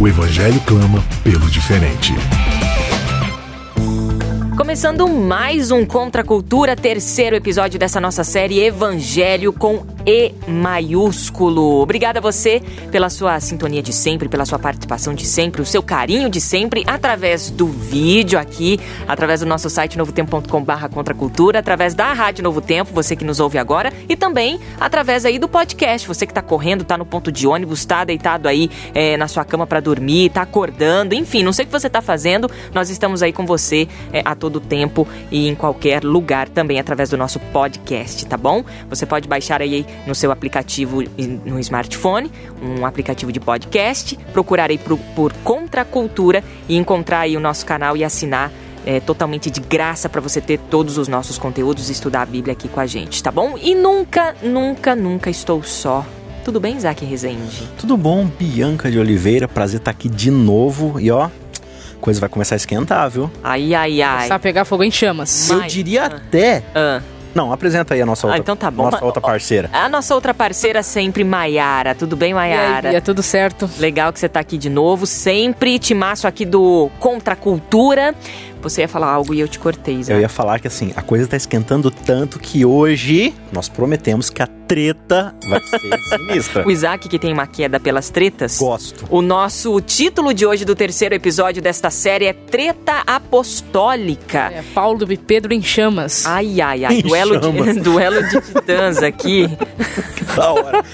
O evangelho clama pelo diferente. Começando mais um Contra a Cultura, terceiro episódio dessa nossa série Evangelho com E maiúsculo. Obrigada a você pela sua sintonia de sempre, pela sua participação de sempre, o seu carinho de sempre, através do vídeo aqui, através do nosso site novotempo.com/barra Contra a Cultura, através da Rádio Novo Tempo, você que nos ouve agora, e também através aí do podcast, você que está correndo, está no ponto de ônibus, está deitado aí é, na sua cama para dormir, está acordando, enfim, não sei o que você está fazendo, nós estamos aí com você é, a todo tempo e em qualquer lugar também através do nosso podcast, tá bom? Você pode baixar aí no seu aplicativo no smartphone, um aplicativo de podcast, procurar aí por, por Contra a Cultura e encontrar aí o nosso canal e assinar é, totalmente de graça para você ter todos os nossos conteúdos e estudar a Bíblia aqui com a gente, tá bom? E nunca, nunca, nunca estou só. Tudo bem, Isaac Rezende? Tudo bom, Bianca de Oliveira. Prazer estar aqui de novo. E ó, coisa vai começar a esquentar, viu? Ai, ai, ai. Começar a pegar fogo em chamas. Eu diria até. Ah. Não, apresenta aí a nossa Ah, outra, então tá bom. nossa outra parceira. A nossa outra parceira sempre, Maiara. Tudo bem, E Maiara? aí, é tudo certo. Legal que você tá aqui de novo. Sempre timaço aqui do Contra a Cultura. Você ia falar algo e eu te cortei, Isaac. Eu ia falar que assim, a coisa tá esquentando tanto que hoje nós prometemos que a treta vai ser sinistra. O Isaac, que tem uma queda pelas tretas. Gosto. O nosso título de hoje do terceiro episódio desta série é Treta Apostólica. É Paulo e Pedro em chamas. Ai, ai, ai. Em Duelo de, duelo de titãs aqui. Da hora.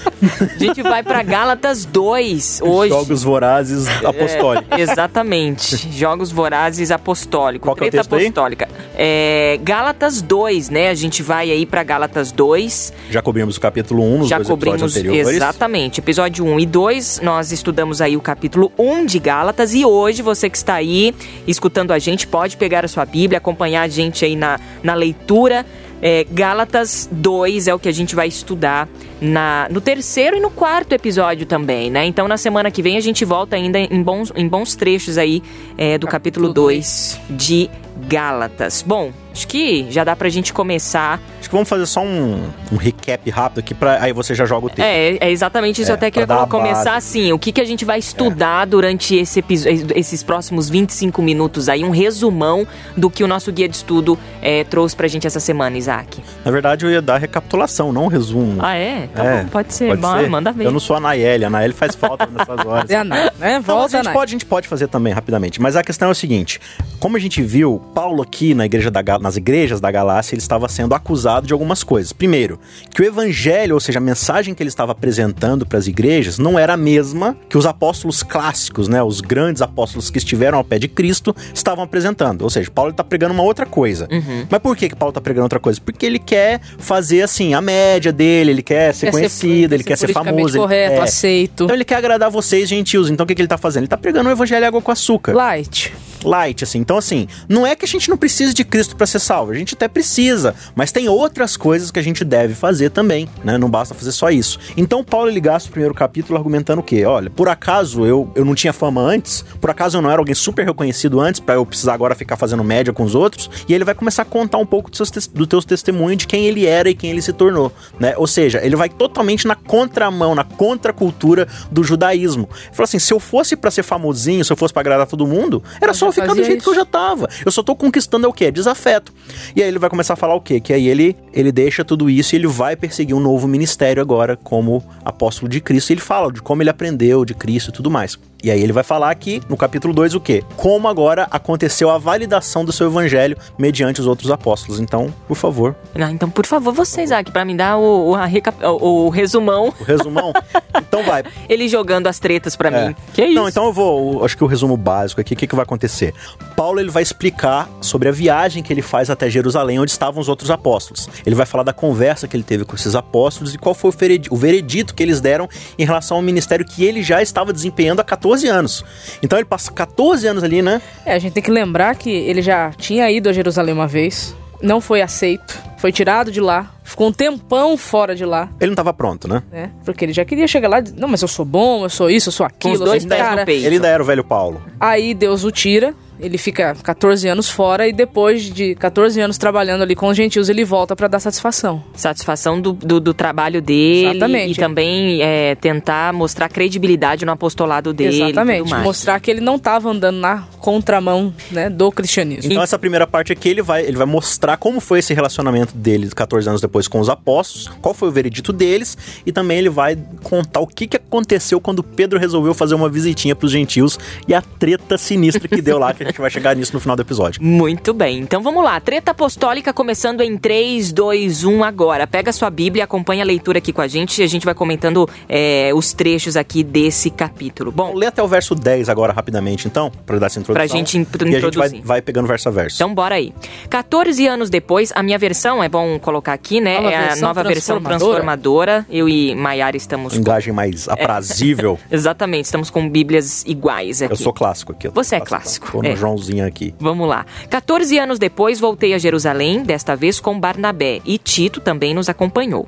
A gente vai pra Gálatas 2 hoje. Jogos vorazes apostólicos. É, exatamente. Jogos Vorazes Apostólicos. Qual que é o Treta aí? Apostólica. É, Gálatas 2, né? A gente vai aí pra Gálatas 2. Já cobrimos o capítulo 1 nos Já dois cobrimos episódios anteriores. exatamente. Episódio 1 e 2, nós estudamos aí o capítulo 1 de Gálatas e hoje você que está aí escutando a gente pode pegar a sua Bíblia, acompanhar a gente aí na, na leitura. É, Gálatas 2 é o que a gente vai estudar na, no terceiro e no quarto episódio também, né? Então na semana que vem a gente volta ainda em bons, em bons trechos aí é, do capítulo Capítulo 2 de Gálatas. Bom, acho que já dá pra gente começar Acho que vamos fazer só um, um recap rápido aqui, pra, aí você já joga o texto. É, é exatamente isso. É, até que eu pra ia dar a começar base. É. assim. O que, que a gente vai estudar durante esse esses próximos 25 minutos aí? Um resumão do que o nosso guia de estudo é, trouxe pra gente essa semana, Isaac. Na verdade, eu ia dar recapitulação, não um resumo. Ah, é? Tá É, bom, pode ser. Pode ser? Manda ver. Eu não sou a Naeli, a Naeli faz falta nessas horas. É né? Volta, a gente pode, a gente pode fazer também rapidamente. Mas a questão é o seguinte: como a gente viu, Paulo aqui na igreja da, nas igrejas da Galácia, ele estava sendo acusado de algumas coisas. Primeiro, que o evangelho, ou seja, a mensagem que ele estava apresentando para as igrejas, não era a mesma que os apóstolos clássicos, né? Os grandes apóstolos que estiveram ao pé de Cristo estavam apresentando. Ou seja, Paulo está pregando uma outra coisa. Uhum. Mas por que, que Paulo está pregando outra coisa? Porque ele quer fazer assim a média dele, ele quer ser Quer conhecido, ele quer ser famoso. ele- correto, é. aceito. Então ele quer agradar vocês, gentios. Então o que, que ele tá fazendo? Ele tá pregando o evangelho água com açúcar. Light. Light, assim. Então, assim, não é que a gente não precise de Cristo para ser salvo. A gente até precisa. Mas tem outras coisas que a gente deve fazer também, né? Não basta fazer só isso. Então, Paulo ele gasta o primeiro capítulo argumentando o quê? Olha, por acaso eu, eu não tinha fama antes? Por acaso eu não era alguém super reconhecido antes para eu precisar agora ficar fazendo média com os outros? E ele vai começar a contar um pouco dos seus, do teus testemunhos de quem ele era e quem ele se tornou, né? Ou seja, ele vai totalmente na contramão, na contracultura do judaísmo. Ele fala assim: se eu fosse para ser famosinho, se eu fosse para agradar todo mundo, era só ficar do jeito que eu isso. já tava. Eu só tô conquistando é o quê? Desafeto. E aí ele vai começar a falar o quê? Que aí ele, ele deixa tudo isso e ele vai perseguir um novo ministério agora como apóstolo de Cristo. E ele fala de como ele aprendeu de Cristo e tudo mais. E aí ele vai falar aqui no capítulo 2 o quê? Como agora aconteceu a validação do seu evangelho mediante os outros apóstolos. Então, por favor, Ah, então, por favor, você, Isaac, pra me dar o, o, o- resumão, o resumão. então vai. ele jogando as tretas pra É. mim. Que é isso? Não, então eu vou, eu acho que o resumo básico aqui, o que, que vai acontecer? Paulo ele vai explicar sobre a viagem que ele faz até Jerusalém, onde estavam os outros apóstolos. Ele vai falar da conversa que ele teve com esses apóstolos e qual foi o veredito que eles deram em relação ao ministério que ele já estava desempenhando há 14 14 anos. Então ele passa 14 anos ali, né? É, a gente tem que lembrar que ele já tinha ido a Jerusalém uma vez, não foi aceito, foi tirado de lá, ficou um tempão fora de lá, Ele não tava pronto, né? né? Porque ele já queria chegar lá e dizer, não, mas eu sou bom, eu sou isso, eu sou Com aquilo, os eu dois sou pés cara. no peito. Ele ainda era o velho Paulo. Aí Deus o tira, ele fica 14 anos fora e depois de 14 anos trabalhando ali com os gentios, ele volta pra dar satisfação. Satisfação do, do, do trabalho dele Exatamente. e também é, tentar mostrar credibilidade no apostolado dele. Exatamente, tudo mais. mostrar que ele não tava andando na contramão, né, do cristianismo. Então essa primeira parte aqui ele vai, ele vai mostrar como foi esse relacionamento dele 14 anos depois com os apóstolos, qual foi o veredito deles e também ele vai contar o que, que aconteceu quando Pedro resolveu fazer uma visitinha pros gentios e a treta sinistra que deu lá, que a gente vai chegar nisso no final do episódio. Muito bem, então vamos lá. Treta apostólica começando em 3, 2, 1 agora. Pega sua Bíblia, acompanha a leitura aqui com a gente e a gente vai comentando é, os trechos aqui desse capítulo. Bom, ler até o verso 10 agora rapidamente, então, para dar essa introdução. Pra gente intro- E a gente vai, introduzir. vai pegando verso a verso. Então, bora aí. 14 anos depois, a minha versão, é bom colocar aqui, né? Nova é a versão nova versão transformadora. Eu e Maiara estamos. com- Engagem mais aprazível. Exatamente, estamos com Bíblias iguais aqui. Eu sou clássico aqui. Você é clássico, Tô no Joãozinho aqui. Vamos lá. 14 anos depois, voltei a Jerusalém, desta vez com Barnabé, e Tito também nos acompanhou.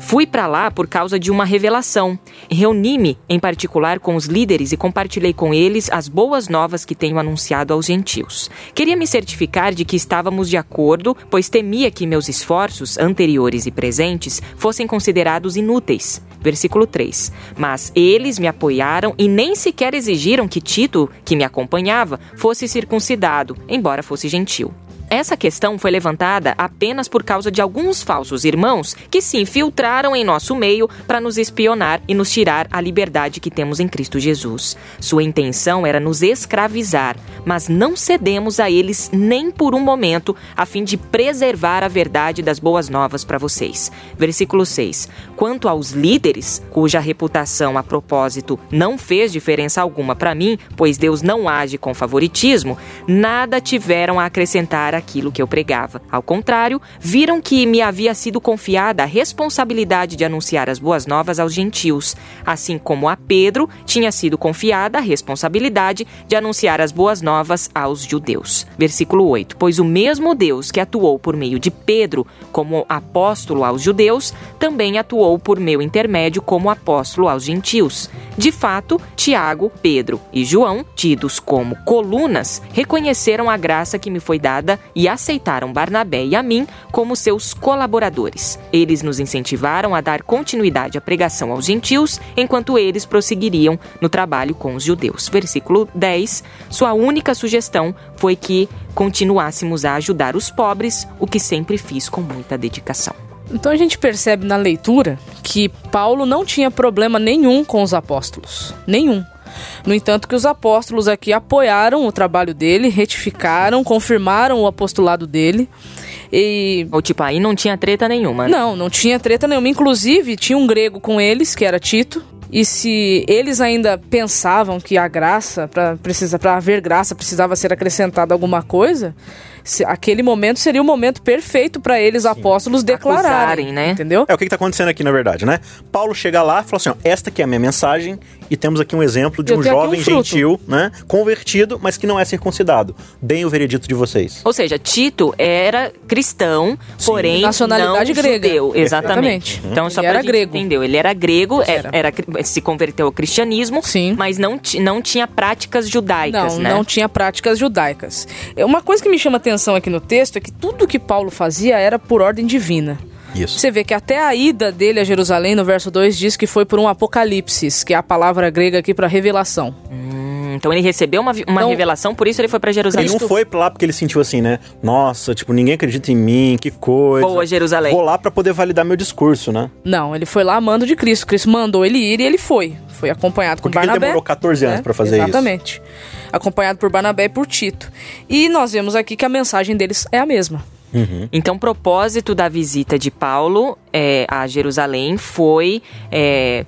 Fui para lá por causa de uma revelação. Reuni-me, em particular, com os líderes e compartilhei com eles as boas novas que tenho anunciado aos gentios. Queria me certificar de que estávamos de acordo, pois temia que meus esforços, anteriores e presentes, fossem considerados inúteis. Versículo 3. Mas eles me apoiaram e nem sequer exigiram que Tito, que me acompanhava, fosse circuncidado, embora fosse gentil. Essa questão foi levantada apenas por causa de alguns falsos irmãos que se infiltraram em nosso meio para nos espionar e nos tirar a liberdade que temos em Cristo Jesus. Sua intenção era nos escravizar, mas não cedemos a eles nem por um momento, a fim de preservar a verdade das boas novas para vocês. Versículo 6. Quanto aos líderes, cuja reputação a propósito não fez diferença alguma para mim, pois Deus não age com favoritismo, nada tiveram a acrescentar aquilo que eu pregava. Ao contrário, viram que me havia sido confiada a responsabilidade de anunciar as boas novas aos gentios, assim como a Pedro tinha sido confiada a responsabilidade de anunciar as boas novas aos judeus. Versículo 8: Pois o mesmo Deus que atuou por meio de Pedro como apóstolo aos judeus, também atuou por meu intermédio como apóstolo aos gentios. De fato, Tiago, Pedro e João, tidos como colunas, reconheceram a graça que me foi dada e aceitaram Barnabé e a mim como seus colaboradores. Eles nos incentivaram a dar continuidade à pregação aos gentios, enquanto eles prosseguiriam no trabalho com os judeus. Versículo 10. Sua única sugestão foi que continuássemos a ajudar os pobres, o que sempre fiz com muita dedicação. Então a gente percebe na leitura que Paulo não tinha problema nenhum com os apóstolos. Nenhum. No entanto, que os apóstolos aqui apoiaram o trabalho dele, retificaram, confirmaram o apostolado dele. E. Ou tipo, aí não tinha treta nenhuma. né? Não, não tinha treta nenhuma. Inclusive, tinha um grego com eles, que era Tito. E se eles ainda pensavam que a graça, para precisa para haver graça, precisava ser acrescentada alguma coisa, se- aquele momento seria o momento perfeito para eles, apóstolos, declararem, Acusarem, né? Entendeu? É o que, que tá acontecendo aqui, na verdade, né? Paulo chega lá e fala assim: ó, esta aqui é a minha mensagem, e temos aqui um exemplo de Eu um jovem um gentil, né? Convertido, mas que não é circuncidado. Bem o veredito de vocês. Ou seja, Tito era cristão, porém Nacionalidade não grega. judeu. Exatamente. Exatamente. Então, só Ele pra era gente grego. entender, ele era grego, é- Era. era, se converteu ao cristianismo, Sim. mas não, não tinha práticas judaicas, Não, né? não tinha práticas judaicas. É, Uma coisa que me chama atenção aqui no texto é que tudo que Paulo fazia era por ordem divina. Isso. Você vê que até a ida dele a Jerusalém, no verso 2, diz que foi por um apocalipse, que é a palavra grega aqui para revelação. Hum, então ele recebeu uma, uma Então, revelação, por isso ele foi pra Ele Jerusalém. não foi lá porque ele sentiu assim, né? Nossa, tipo, ninguém acredita em mim, que coisa. Boa, Jerusalém. Vou lá pra poder validar meu discurso, né? Não, ele foi lá amando de Cristo. Cristo mandou ele ir e ele foi. Foi acompanhado Por com que ele Barnabé. demorou 14 anos né? pra fazer isso? Exatamente. Acompanhado por Barnabé e por Tito. E nós vemos aqui que a mensagem deles é a mesma. Então, o propósito da visita de Paulo é, a Jerusalém foi é,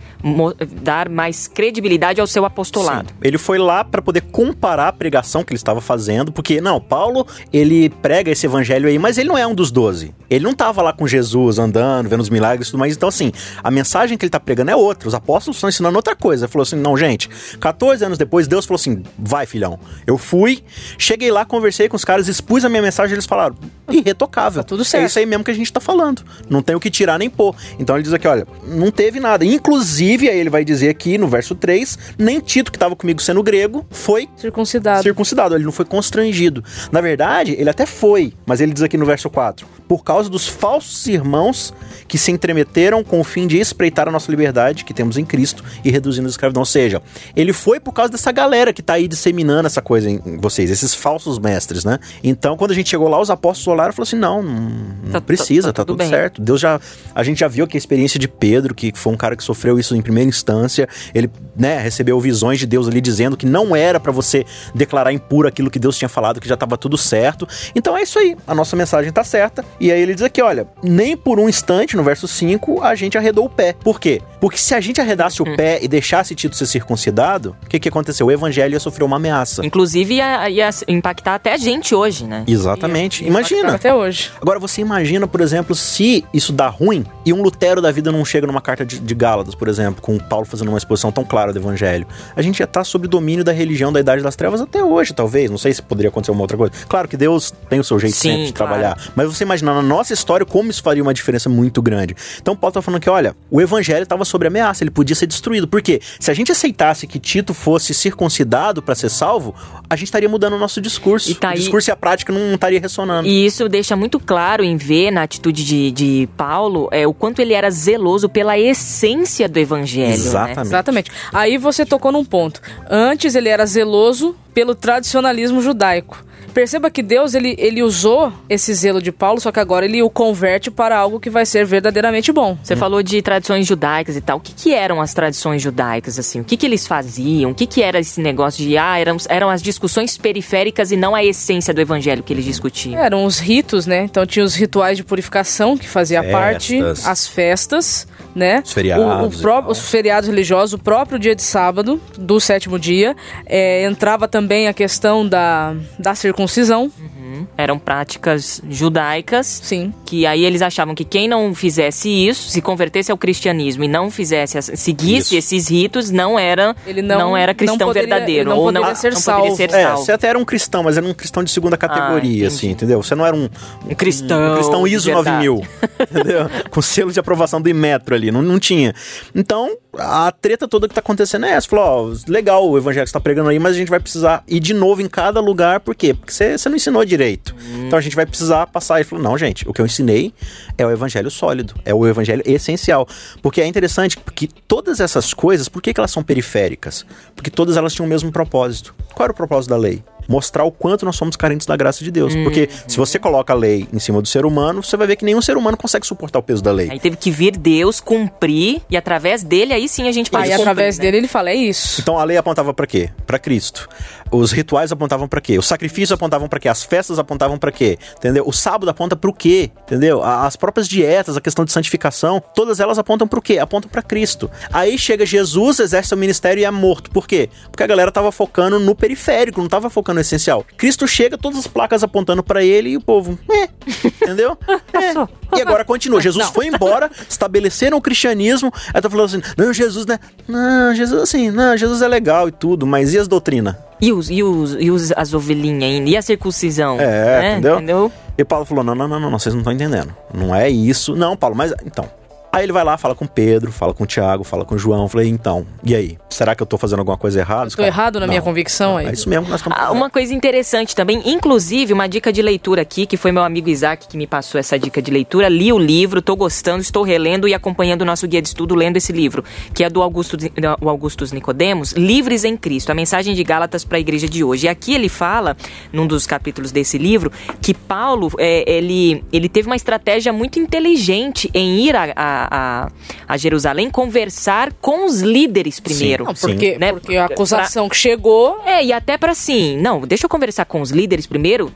dar mais credibilidade ao seu apostolado. Sim. Ele foi lá para poder comparar a pregação que ele estava fazendo, porque, não, Paulo, ele prega esse evangelho aí, mas ele não é um dos doze. Ele não estava lá com Jesus andando, vendo os milagres e tudo mais. Então, assim, a mensagem que ele está pregando é outra. Os apóstolos estão ensinando outra coisa. Ele falou assim: não, gente, 14 anos depois, Deus falou assim: vai, filhão. Eu fui, cheguei lá, conversei com os caras, expus a minha mensagem, eles falaram: irretocável. Tá tudo certo. É isso aí mesmo que a gente está falando. Não tem o que tirar nem pôr. Então ele diz aqui: olha, não teve nada. Inclusive, aí ele vai dizer aqui no verso 3, nem Tito, que estava comigo sendo grego, foi circuncidado. Circuncidado, ele não foi constrangido. Na verdade, ele até foi, mas ele diz aqui no verso 4, por causa dos falsos irmãos que se entremeteram com o fim de espreitar a nossa liberdade que temos em Cristo e reduzindo a escravidão. Ou seja, ele foi por causa dessa galera que está aí disseminando essa coisa em vocês, esses falsos mestres, né? Então, quando a gente chegou lá, os apóstolos olharam e falaram assim: não, não tá, precisa, tá, tá, tá tudo, tudo certo. Deus já. A gente já viu que a experiência de Pedro, que foi um cara que sofreu isso em primeira instância, ele, né, recebeu visões de Deus ali dizendo que não era para você declarar impuro aquilo que Deus tinha falado, que já estava tudo certo. Então é isso aí, a nossa mensagem tá certa. E aí ele diz aqui, olha, nem por um instante, no verso 5, a gente arredou o pé. Por quê? Porque se a gente arredasse o hum. pé e deixasse Tito ser circuncidado, o que, que aconteceu? O evangelho ia sofrer uma ameaça. Inclusive ia, ia impactar até a gente hoje, né? Exatamente. Ia, ia imagina. Até hoje. Agora você imagina, por exemplo, se isso dá ruim e um Lutero da vida não chega numa carta de, de Gálatas, por exemplo, com Paulo fazendo uma exposição tão clara do evangelho. A gente ia estar tá sob domínio da religião da Idade das Trevas até hoje, talvez. Não sei se poderia acontecer uma outra coisa. Claro que Deus tem o seu jeito Sim, sempre de claro. trabalhar. Mas você imagina na nossa história como isso faria uma diferença muito grande. Então Paulo está falando que, olha, o evangelho estava sob ameaça, ele podia ser destruído. Por quê? Se a gente aceitasse que Tito fosse circuncidado para ser salvo, a gente estaria mudando o nosso discurso. Tá o discurso e a prática não, não estaria ressonando. E isso deixa muito claro em ver na atitude de, de Paulo é, o quanto ele era zeloso pela essência do evangelho. Né? Exatamente. Né? Exatamente. Aí você tocou num ponto. Antes ele era zeloso pelo tradicionalismo judaico. Perceba que Deus ele, ele usou esse zelo de Paulo, só que agora ele o converte para algo que vai ser verdadeiramente bom. Você hum. falou de tradições judaicas e tal. O que, que eram as tradições judaicas, assim? O que, que eles faziam? O que, que era esse negócio de, ah, eram, eram as discussões periféricas e não a essência do evangelho que eles discutiam? Eram os ritos, né? Então tinha os rituais de purificação que fazia festas. parte, as festas, né? Os feriados. O, o pró- os feriados religiosos, o próprio dia de sábado, do sétimo dia. É, entrava também a questão da, da circuncisão. Uhum. Eram práticas judaicas. Sim. Que aí eles achavam que quem não fizesse isso, se convertesse ao cristianismo e não fizesse, seguisse isso. esses ritos, não era, ele não, não era cristão não poderia, verdadeiro. Não ou não, ser, não salvo. poderia ser é, salvo. Você até era um cristão, mas era um cristão de segunda categoria, ah, assim, entendeu? Você não era um, um cristão. Um cristão ISO 9000, entendeu? Com selo de aprovação do Imetro ali. Não, não tinha. Então, a treta toda que tá acontecendo é essa. Falou, ó, legal o evangelho que você tá pregando aí, mas a gente vai precisar ir de novo em cada lugar. Por quê? Porque você, não ensinou direito. Hum. Então a gente vai precisar passar. E falou, não, gente, o que eu ensinei é o evangelho sólido, é o evangelho essencial. Porque é interessante que todas essas coisas, por que, que elas são periféricas? Porque todas elas tinham o mesmo propósito. Qual era o propósito da lei? Mostrar o quanto nós somos carentes da graça de Deus. Hum. Porque se você coloca a lei em cima do ser humano, você vai ver que nenhum ser humano consegue suportar o peso da lei. Aí teve que vir Deus cumprir e através dele aí sim a gente pode Aí cumprir, através né? dele ele fala é isso. Então a lei apontava para quê? Para Cristo. Os rituais apontavam para quê? Os sacrifícios apontavam para quê? As festas apontavam para quê? Entendeu? O sábado aponta para o quê? Entendeu? As próprias dietas, a questão de santificação, todas elas apontam para o quê? Apontam para Cristo. Aí chega Jesus, exerce seu ministério e é morto. Por quê? Porque a galera tava focando no periférico, não tava focando no essencial. Cristo chega, todas as placas apontando para ele e o povo, é, entendeu? É. E agora continua. Jesus não. foi embora, estabeleceram o cristianismo. Aí tá falando assim: não, Jesus, né? Não, Jesus, assim, não, Jesus é legal e tudo, mas e as doutrinas? E, os, e, os, e os, as ovelhinhas ainda? E a circuncisão? É, né? entendeu? entendeu? E Paulo falou: não, não, não, não, não, vocês não estão entendendo. Não é isso. Não, Paulo, mas então. Aí ele vai lá, fala com Pedro, fala com Tiago, fala com João. Falei, então, e aí? Será que eu tô fazendo alguma coisa errada? Estou errado na Não. minha convicção aí. É isso mesmo que nós estamos ah, Uma coisa interessante também, inclusive, uma dica de leitura aqui, que foi meu amigo Isaac que me passou essa dica de leitura. Li o livro, tô gostando, estou relendo e acompanhando o nosso guia de estudo lendo esse livro, que é do Augusto, do Augustus Nicodemos, Livres em Cristo, a mensagem de Gálatas para a igreja de hoje. E aqui ele fala, num dos capítulos desse livro, que Paulo, é, ele, ele teve uma estratégia muito inteligente em ir a, a a, a Jerusalém conversar com os líderes primeiro. Não, porque, né? porque a acusação que chegou É, e até pra assim, não, deixa eu conversar com os líderes primeiro,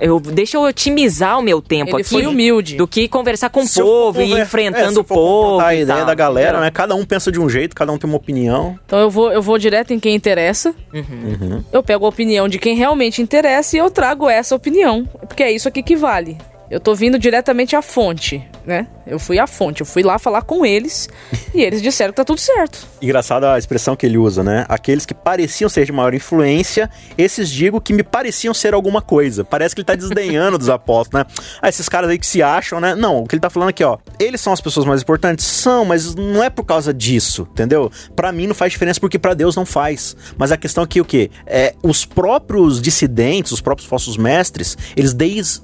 eu, deixa eu otimizar o meu tempo Ele aqui. foi humilde. Do que conversar com o Se eu povo e é, enfrentando se eu o povo. a ideia da galera, né? Cada um pensa de um jeito, cada um tem uma opinião. Então eu vou, eu vou direto em quem interessa. Uhum. Eu pego a opinião de quem realmente interessa e eu trago essa opinião. Porque é isso aqui que vale. Eu tô vindo diretamente à fonte, né? Eu fui à fonte, eu fui lá falar com eles e eles disseram que tá tudo certo. Engraçado a expressão que ele usa, né? Aqueles que pareciam ser de maior influência, esses digo que me pareciam ser alguma coisa. Parece que ele tá desdenhando dos apóstolos, né? Ah, esses caras aí que se acham, né? Não, o que ele tá falando aqui, ó. Eles são as pessoas mais importantes? São, mas não é por causa disso, entendeu? Pra mim não faz diferença porque pra Deus não faz. Mas a questão aqui é o quê? É, os próprios dissidentes, os próprios falsos mestres, eles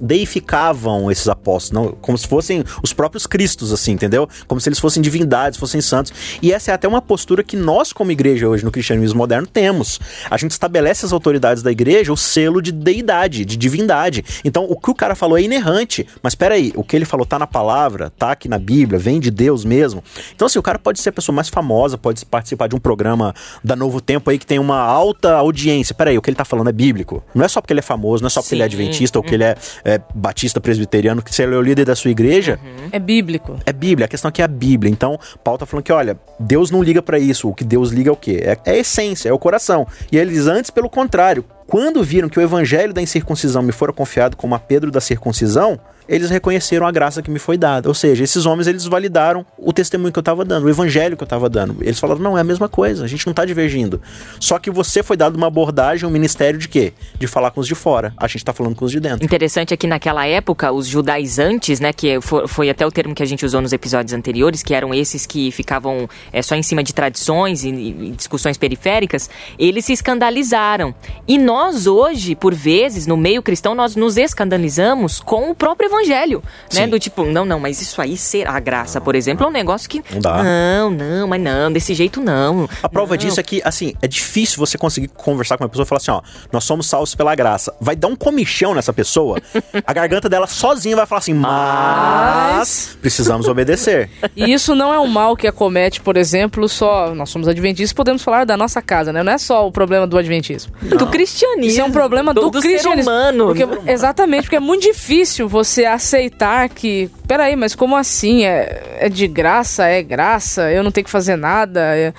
deificavam esses apóstolos, não, como se fossem os próprios cristos, assim, entendeu? Como se eles fossem divindades, fossem santos. E essa é até uma postura que nós, como igreja hoje no cristianismo moderno, temos. A gente estabelece as autoridades da igreja o selo de deidade, de divindade. Então, o que o cara falou é inerrante. Mas peraí, o que ele falou tá na palavra, tá aqui na Bíblia, vem de Deus mesmo. Então, assim, o cara pode ser a pessoa mais famosa, pode participar de um programa da Novo Tempo aí que tem uma alta audiência. Peraí, o que ele tá falando é bíblico. Não é só porque ele é famoso, não é só porque ele é Sim. adventista ou que ele é, é batista presbiteriano, que se ele é o líder da sua igreja, É bíblico. é Bíblia, a questão aqui é a Bíblia. Então, Paulo tá falando que, olha, Deus não liga pra isso. O que Deus liga é o quê? É, é a essência, é o coração. E eles antes, pelo contrário, quando viram que o evangelho da incircuncisão me fora confiado como a Pedro da circuncisão, eles reconheceram a graça que me foi dada. Ou seja, esses homens eles validaram o testemunho que eu estava dando, o evangelho que eu estava dando. Eles falaram: "Não, é a mesma coisa, a gente não está divergindo. Só que você foi dado uma abordagem, um ministério de quê? De falar com os de fora. A gente está falando com os de dentro. Interessante é que naquela época, os judaizantes, né, que fo- foi, até o termo que a gente usou nos episódios anteriores, que eram esses que ficavam é, só em cima de tradições e, e discussões periféricas, eles se escandalizaram. E nós hoje, por vezes, no meio cristão, nós nos escandalizamos com o próprio evangelho, né, Sim. do tipo, não, não, mas isso aí será a graça, por exemplo, é um negócio que Não dá. não, não, mas não, desse jeito não. A prova Não. disso é que, assim, é difícil você conseguir conversar com uma pessoa e falar assim, ó, nós somos salvos pela graça. Vai dar um comichão nessa pessoa, a garganta dela sozinha vai falar assim, mas precisamos obedecer. E isso não é um mal que acomete, por exemplo, só. Nós somos adventistas, podemos falar da nossa casa, né? Não é só o problema do adventismo. do cristianismo. Isso é um problema do, do cristianismo. ser humano. Porque- exatamente, porque é muito difícil você aceitar que. Peraí, mas como assim? É, é de graça? É graça? Eu não tenho que fazer nada? É-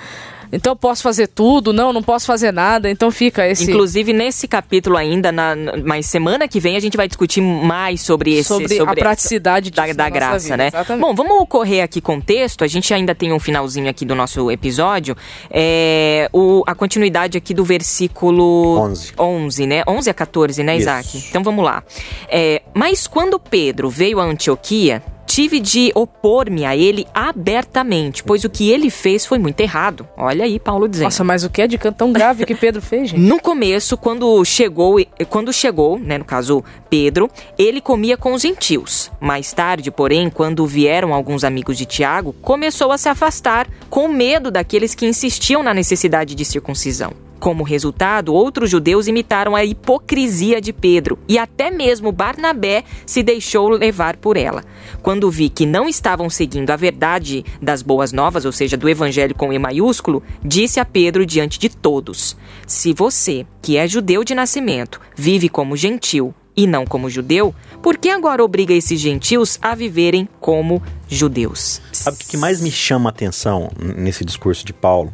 então eu posso fazer tudo? Não, não posso fazer nada. Então fica esse. Inclusive, nesse capítulo ainda, na, na- mas semana que vem, a gente vai discutir mais sobre esse... Sobre a praticidade da, disso da graça, vida, né? exatamente. Bom, vamos correr aqui contexto. A gente ainda tem um finalzinho aqui do nosso episódio. É, o, a continuidade aqui do versículo 11. 11, né? 11 a 14, né, Isso. Isaac? Então vamos lá. É, mas quando Pedro veio a Antioquia, tive de opor-me a ele abertamente, pois o que ele fez foi muito errado. Olha aí, Paulo dizendo. Nossa, mas o que é de canto tão grave que Pedro fez, gente? No começo, quando chegou, quando chegou, né, no caso Pedro, ele comia com os gentios. Mais tarde, porém, quando vieram alguns amigos de Tiago, começou a se afastar com medo daqueles que insistiam na necessidade de circuncisão. Como resultado, outros judeus imitaram a hipocrisia de Pedro e até mesmo Barnabé se deixou levar por ela. Quando vi que não estavam seguindo a verdade das boas novas, ou seja, do evangelho com E maiúsculo, disse a Pedro diante de todos: Se você, que é judeu de nascimento, vive como gentil e não como judeu, por que agora obriga esses gentios a viverem como judeus? Sabe o que mais me chama a atenção nesse discurso de Paulo?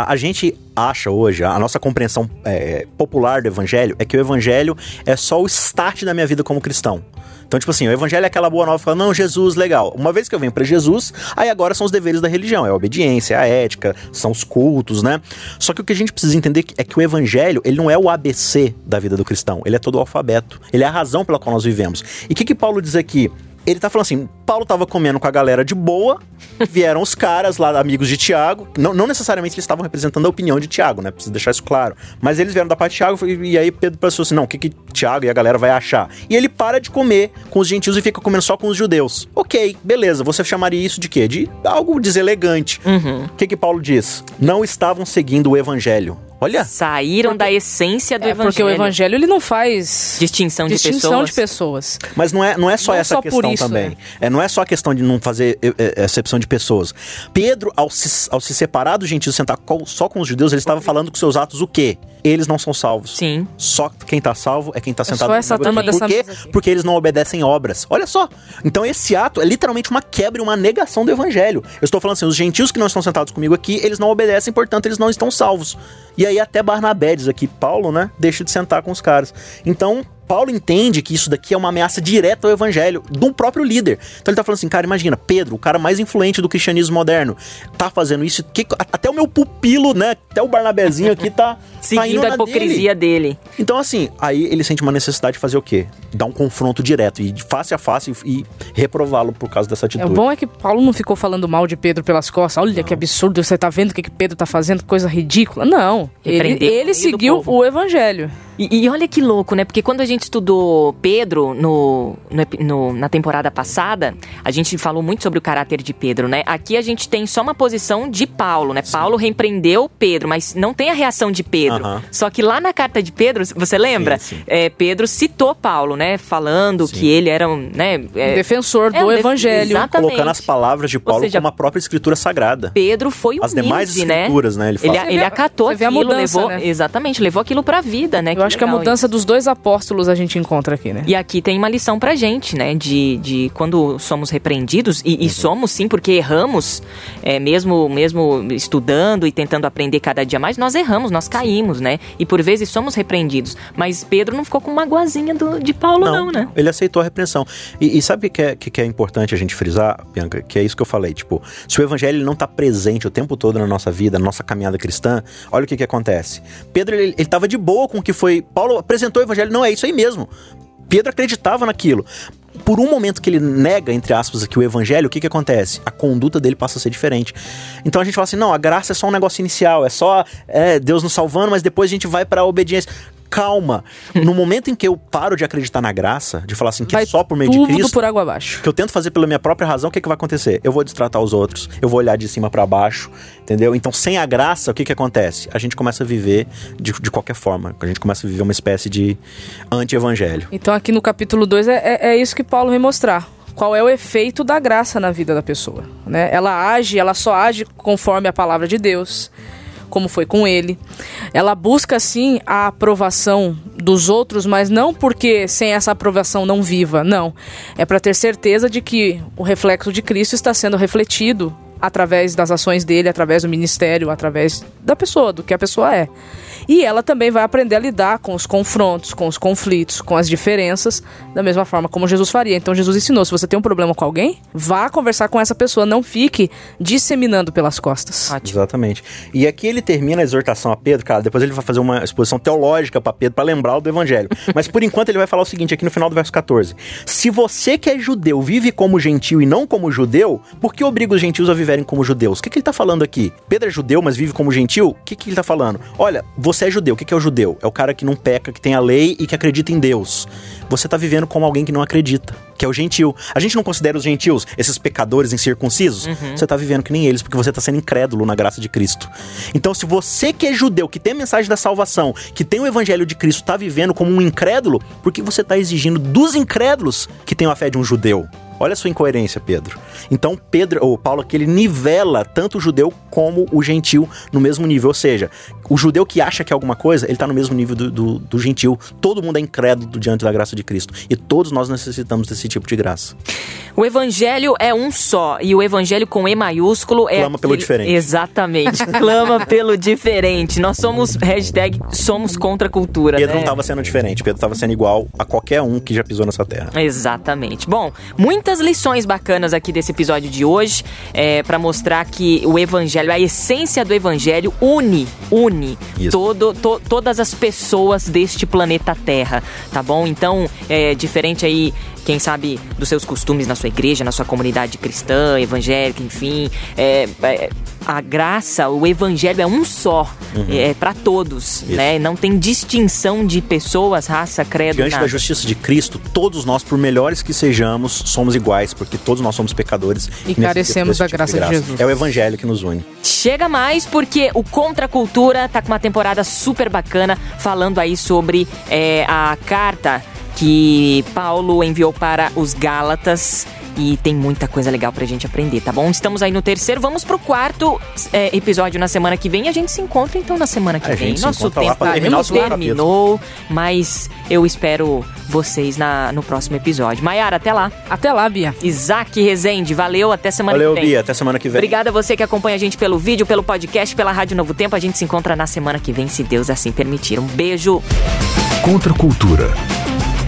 A, a gente acha hoje, a nossa compreensão é, popular do evangelho é que o evangelho é só o start da minha vida como cristão. Então, tipo assim, o evangelho é aquela boa nova fala, não, Jesus, legal. Uma vez que eu venho pra Jesus, aí agora são os deveres da religião, é a obediência, é a ética, são os cultos, né? Só que o que a gente precisa entender é que o evangelho, ele não é o ABC da vida do cristão, ele é todo o alfabeto. Ele é a razão pela qual nós vivemos. E o que que Paulo diz aqui? Ele tá falando assim, Paulo tava comendo com a galera de boa, vieram os caras lá, amigos de Tiago, não, não necessariamente eles estavam representando a opinião de Tiago, né, preciso deixar isso claro, mas eles vieram da parte de Tiago, e aí Pedro pensou assim, não, o que que Tiago e a galera vai achar? E ele para de comer com os gentios e fica comendo só com os judeus. Ok, beleza, você chamaria isso de quê? De algo deselegante. O que que Paulo diz? Não estavam seguindo o evangelho. Olha, Saíram da essência do É evangelho. porque o evangelho ele não faz Distinção de distinção pessoas. de pessoas. Mas não é, não é só Não essa só por questão isso, também. né? É, não não é só a questão de não fazer é, é, exceção de pessoas. Pedro, ao se, ao se separar dos gentios, sentar só com os judeus, ele estava falando com seus atos o quê? Eles não são salvos. Sim. Só quem tá salvo é quem tá sentado só essa aqui. dessa Por quê? Porque eles não obedecem obras. Olha só. Então esse ato é literalmente uma quebra uma negação do evangelho. Eu estou falando assim, os gentios que não estão sentados comigo aqui, eles não obedecem, portanto, eles não estão salvos. E aí até Barnabé diz aqui, Paulo, né, deixa de sentar com os caras. Então, Paulo entende que isso daqui é uma ameaça direta ao evangelho do próprio líder. Então ele tá falando assim, cara, imagina, Pedro, o cara mais influente do cristianismo moderno, tá fazendo isso, que, até o meu pupilo, né, até o Barnabézinho aqui tá, tá indo Seguindo a na hipocrisia dele. então, assim, aí ele sente uma necessidade de fazer o quê? Dar um confronto direto e de face a face e, e reprová-lo por causa dessa É, atitude. o bom é que Paulo não ficou falando mal de Pedro pelas costas. Olha que absurdo, você tá vendo o que, que Pedro tá fazendo? Coisa ridícula. Não. Ele, ele seguiu o evangelho. E, e olha que louco, né? Porque quando a gente estudou Pedro no, no no- na temporada passada, a gente falou muito sobre o caráter de Pedro, né? Aqui a gente tem só uma posição de Paulo, né? Paulo repreendeu Pedro, mas não tem a reação de Pedro. Aham. Só que lá na carta de Pedro, você lembra? Sim, sim. É, Pedro citou Paulo, né? Falando Sim. que ele era um, né? é, Defensor é do um def- evangelho. Exatamente. Colocando as palavras de Paulo seja, como a própria escritura sagrada. Pedro foi As humilde, demais né? escrituras, né? Ele Ele, fala. ele vê- acatou aquilo, mudança, levou, né? exatamente, levou aquilo pra vida, né? Eu acho que a mudança dos dois apóstolos a gente encontra aqui, né? E aqui tem uma lição pra gente, né? De, de quando somos repreendidos, e, e somos sim, porque erramos, é, mesmo, mesmo estudando e tentando aprender cada dia mais, nós erramos, nós caímos, né? E por vezes somos repreendidos. Mas Pedro não ficou com uma guazinha do, de Paulo, não, né? Ele aceitou a repreensão. E, e sabe o que é, que, que é importante a gente frisar, Bianca? Que é isso que eu falei. Tipo, se o evangelho não tá presente o tempo todo na nossa vida, na nossa caminhada cristã, olha o que que acontece. Pedro, ele, ele tava de boa com o que foi. Paulo apresentou o evangelho. Não, é isso aí mesmo. Pedro acreditava naquilo. Por um momento que ele nega, entre aspas, aqui o evangelho, o que que acontece? A conduta dele passa a ser diferente. Então a gente fala assim, não, a graça é só um negócio inicial, é só é, Deus nos salvando, mas depois a gente vai pra obediência. Calma. No momento em que eu paro de acreditar na graça, de falar assim que Vai só por meio de Cristo, por água abaixo. que eu tento fazer pela minha própria razão, o que, que vai acontecer? Eu vou destratar os outros, eu vou olhar de cima pra baixo, entendeu? Então, sem a graça, o que, que acontece? A gente começa a viver de, de qualquer forma. A gente começa a viver uma espécie de anti-evangelho. Então aqui no capítulo 2 é, é, é isso que Paulo vem mostrar. Qual é o efeito da graça na vida da pessoa, né? Ela age, ela só age conforme a palavra de Deus, como foi com ele. Ela busca sim a aprovação dos outros, mas não porque sem essa aprovação não viva, não. É para ter certeza de que o reflexo de Cristo está sendo refletido através das ações dele, através do ministério, através da pessoa, do que a pessoa é. E ela também vai aprender a lidar com os confrontos, com os conflitos, com as diferenças, da mesma forma como Jesus faria. Então Jesus ensinou: se você tem um problema com alguém, vá conversar com essa pessoa, não fique disseminando pelas costas. Ótimo. Exatamente. E aqui ele termina a exortação a Pedro, cara. Depois ele vai fazer uma exposição teológica pra Pedro, pra lembrar do evangelho. Mas por enquanto ele vai falar o seguinte aqui no final do verso 14: Se você que é judeu vive como gentil e não como judeu, por que obriga os gentios a viverem como judeus? O que, que ele tá falando aqui? Pedro é judeu, mas vive como gentil? O que, que ele tá falando? Olha, você é judeu. O que, que é o judeu? É o cara que não peca, que tem a lei e que acredita em Deus. Você tá vivendo como alguém que não acredita, que é o gentil. A gente não considera os gentios esses pecadores incircuncisos? Você tá vivendo que nem eles, porque você tá sendo incrédulo na graça de Cristo. Então, se você que é judeu, que tem a mensagem da salvação, que tem o evangelho de Cristo, tá vivendo como um incrédulo, por que você tá exigindo dos incrédulos que tenham a fé de um judeu? Olha a sua incoerência, Pedro. Então, Pedro, ou Paulo aqui, ele nivela tanto o judeu como o gentil no mesmo nível. Ou seja, o judeu que acha que é alguma coisa, ele tá no mesmo nível do, do, do gentil. Todo mundo é incrédulo diante da graça de Cristo. E todos nós necessitamos desse tipo de graça. O evangelho é um só, e o evangelho com E maiúsculo é. Clama pelo aquele- diferente. Exatamente. Clama pelo diferente. Nós somos hashtag somos contra a cultura. Pedro né? não estava sendo diferente, Pedro estava sendo igual a qualquer um que já pisou nessa terra. Exatamente. Bom, muitas lições bacanas aqui desse episódio de hoje é, para mostrar que o evangelho, a essência do evangelho une, une Isso. todo, to- todas as pessoas deste planeta Terra, tá bom? Então, é diferente aí, quem sabe, dos seus costumes na sua igreja, na sua comunidade cristã, evangélica, enfim, é, é, a graça, o evangelho é um só, é para todos, Uhum. Isso. né? Não tem distinção de pessoas, raça, credo, Diante nada. da justiça de Cristo, todos nós, por melhores que sejamos, somos iguais, porque todos nós somos pecadores. E carecemos desse da tipo graça de Jesus. É o evangelho que nos une. Chega mais porque o Contra a Cultura tá com uma temporada super bacana falando aí sobre é, a carta que Paulo enviou para os Gálatas. e tem muita coisa legal pra gente aprender, tá bom? Estamos aí no terceiro, vamos pro quarto é, episódio na semana que vem. A gente se encontra então na semana que A vem. gente se Nosso tempo pra terminar o segundo terminou, mas eu espero vocês na, no próximo episódio. Maiara, até lá. Até lá, Bia. Isaac Rezende, valeu, até semana Valeu, que vem. Bia. Até semana que vem. Obrigada a você que acompanha a gente pelo vídeo, pelo podcast, pela Rádio Novo Tempo. A gente se encontra na semana que vem, se Deus assim permitir. Um beijo. Contra a cultura.